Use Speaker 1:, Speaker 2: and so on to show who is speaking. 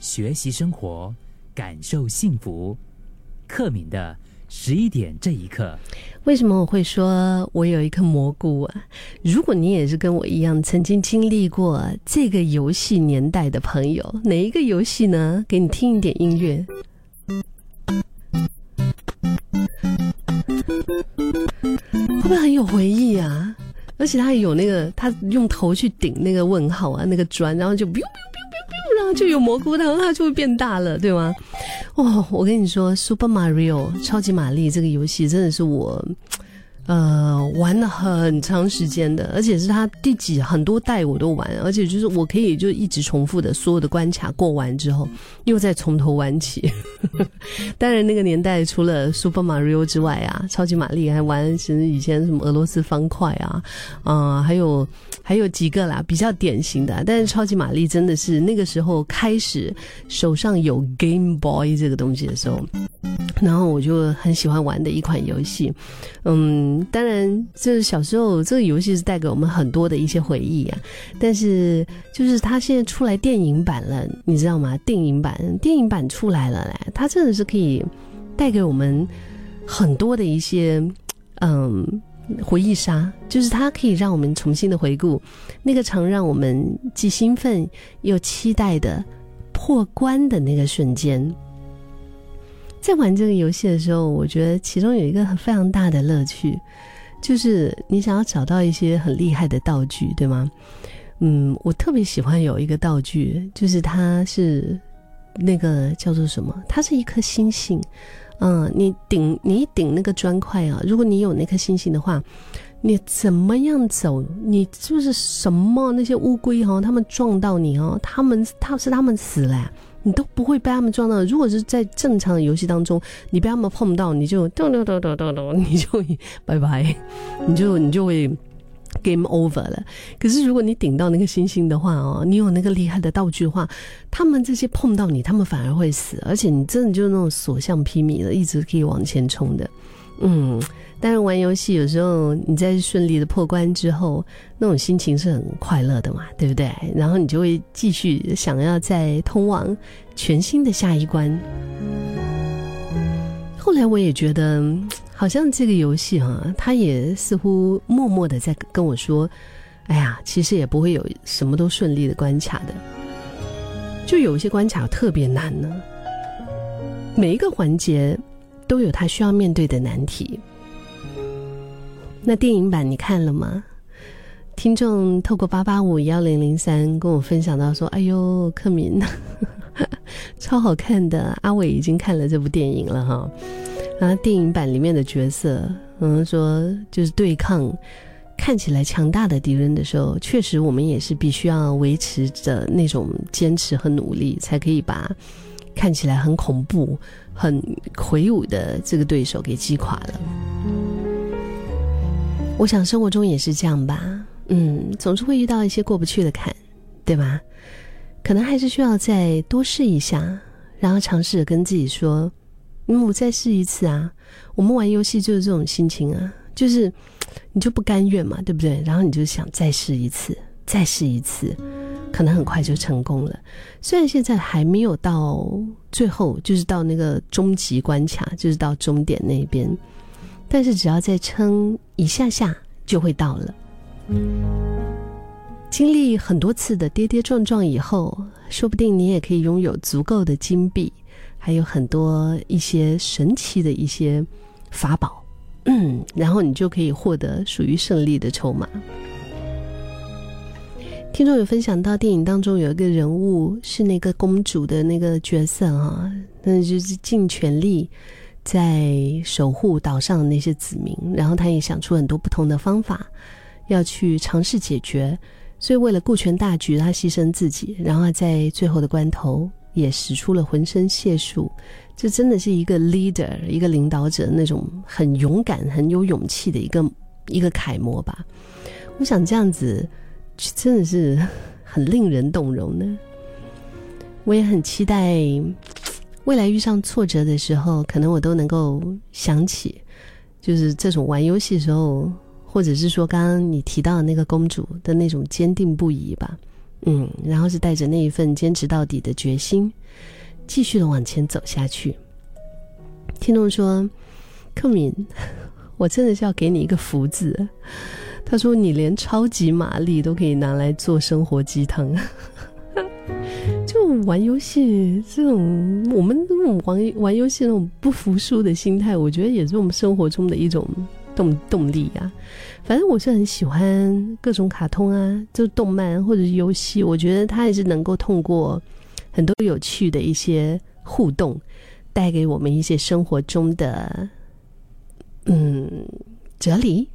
Speaker 1: 学习生活，感受幸福。克敏的十一点这一刻，
Speaker 2: 为什么我会说我有一颗蘑菇啊？如果你也是跟我一样曾经经历过这个游戏年代的朋友，哪一个游戏呢？给你听一点音乐，会不会很有回忆啊？而且他有那个，他用头去顶那个问号啊，那个砖，然后就 biu biu 就有蘑菇汤它就会变大了，对吗？哦，我跟你说，Super Mario 超级玛丽这个游戏真的是我。呃，玩了很长时间的，而且是他第几很多代我都玩，而且就是我可以就一直重复的所有的关卡过完之后，又再从头玩起。当然那个年代除了 Super Mario 之外啊，超级玛丽还玩其实以前什么俄罗斯方块啊，啊，还有还有几个啦，比较典型的。但是超级玛丽真的是那个时候开始手上有 Game Boy 这个东西的时候，然后我就很喜欢玩的一款游戏，嗯。当然，就是小时候这个游戏是带给我们很多的一些回忆啊。但是，就是它现在出来电影版了，你知道吗？电影版，电影版出来了嘞，它真的是可以带给我们很多的一些嗯回忆杀，就是它可以让我们重新的回顾那个常让我们既兴奋又期待的破关的那个瞬间。在玩这个游戏的时候，我觉得其中有一个很非常大的乐趣，就是你想要找到一些很厉害的道具，对吗？嗯，我特别喜欢有一个道具，就是它是那个叫做什么？它是一颗星星。嗯，你顶你顶那个砖块啊，如果你有那颗星星的话，你怎么样走？你就是什么那些乌龟哈，他们撞到你哦，他们他是他们死了。你都不会被他们撞到。如果是在正常的游戏当中，你被他们碰到，你就咚咚咚咚咚咚，你就 拜拜，你就你就会 game over 了。可是如果你顶到那个星星的话哦，你有那个厉害的道具的话，他们这些碰到你，他们反而会死，而且你真的就是那种所向披靡的，一直可以往前冲的，嗯。当然，玩游戏有时候你在顺利的破关之后，那种心情是很快乐的嘛，对不对？然后你就会继续想要再通往全新的下一关。后来我也觉得，好像这个游戏哈，它也似乎默默的在跟我说：“哎呀，其实也不会有什么都顺利的关卡的，就有一些关卡特别难呢。每一个环节都有他需要面对的难题。”那电影版你看了吗？听众透过八八五幺零零三跟我分享到说：“哎呦，克敏，超好看的！阿伟已经看了这部电影了哈。然后电影版里面的角色，嗯，说就是对抗看起来强大的敌人的时候，确实我们也是必须要维持着那种坚持和努力，才可以把看起来很恐怖、很魁梧的这个对手给击垮了。”我想生活中也是这样吧，嗯，总是会遇到一些过不去的坎，对吧？可能还是需要再多试一下，然后尝试着跟自己说：“嗯，我再试一次啊。”我们玩游戏就是这种心情啊，就是你就不甘愿嘛，对不对？然后你就想再试一次，再试一次，可能很快就成功了。虽然现在还没有到最后，就是到那个终极关卡，就是到终点那边。但是只要再撑一下下，就会到了。经历很多次的跌跌撞撞以后，说不定你也可以拥有足够的金币，还有很多一些神奇的一些法宝，嗯，然后你就可以获得属于胜利的筹码。听众有分享到电影当中有一个人物是那个公主的那个角色啊，那就是尽全力。在守护岛上的那些子民，然后他也想出很多不同的方法，要去尝试解决。所以为了顾全大局，他牺牲自己，然后在最后的关头也使出了浑身解数。这真的是一个 leader，一个领导者那种很勇敢、很有勇气的一个一个楷模吧。我想这样子真的是很令人动容呢。我也很期待。未来遇上挫折的时候，可能我都能够想起，就是这种玩游戏的时候，或者是说刚刚你提到的那个公主的那种坚定不移吧。嗯，然后是带着那一份坚持到底的决心，继续的往前走下去。听众说：“克敏，我真的是要给你一个福字。”他说：“你连超级玛丽都可以拿来做生活鸡汤。”就玩游戏这种，我们这种玩玩游戏那种不服输的心态，我觉得也是我们生活中的一种动动力啊。反正我是很喜欢各种卡通啊，就动漫或者是游戏，我觉得它也是能够通过很多有趣的一些互动，带给我们一些生活中的嗯哲理。